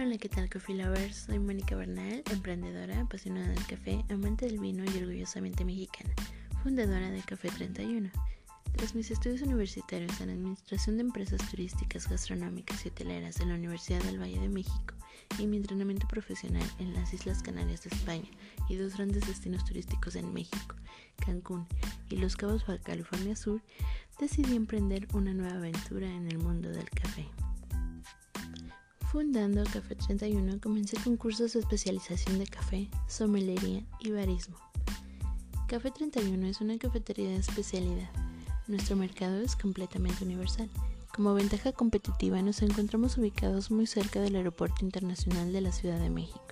Hola, ¿qué tal Coffee Lovers? Soy Mónica Bernal, emprendedora, apasionada del café, amante del vino y orgullosamente mexicana, fundadora de Café 31. Tras mis estudios universitarios en Administración de Empresas Turísticas, Gastronómicas y Hoteleras en la Universidad del Valle de México y mi entrenamiento profesional en las Islas Canarias de España y dos grandes destinos turísticos en México, Cancún y Los Cabos, California Sur, decidí emprender una nueva aventura en el mundo del café. Fundando Café 31, comencé con cursos de especialización de café, sommelería y barismo. Café 31 es una cafetería de especialidad. Nuestro mercado es completamente universal. Como ventaja competitiva nos encontramos ubicados muy cerca del Aeropuerto Internacional de la Ciudad de México.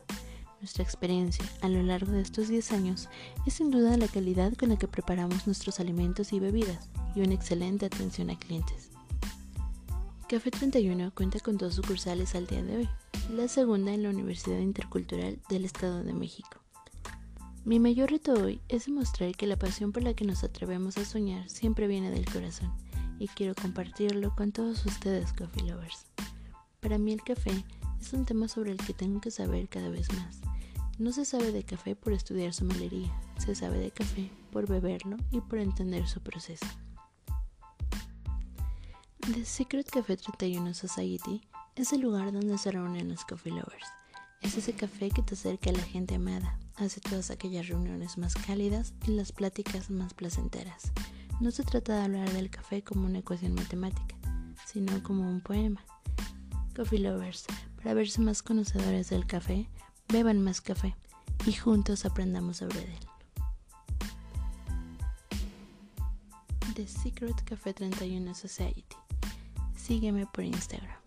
Nuestra experiencia a lo largo de estos 10 años es sin duda la calidad con la que preparamos nuestros alimentos y bebidas y una excelente atención a clientes. Café 31 cuenta con dos sucursales al día de hoy, la segunda en la Universidad Intercultural del Estado de México. Mi mayor reto hoy es demostrar que la pasión por la que nos atrevemos a soñar siempre viene del corazón y quiero compartirlo con todos ustedes coffee lovers. Para mí el café es un tema sobre el que tengo que saber cada vez más. No se sabe de café por estudiar sommelería, se sabe de café por beberlo y por entender su proceso. The Secret Café 31 Society es el lugar donde se reúnen los coffee lovers. Es ese café que te acerca a la gente amada, hace todas aquellas reuniones más cálidas y las pláticas más placenteras. No se trata de hablar del café como una ecuación matemática, sino como un poema. Coffee lovers, para verse más conocedores del café, beban más café y juntos aprendamos sobre él. The Secret Café 31 Society Sígueme por Instagram.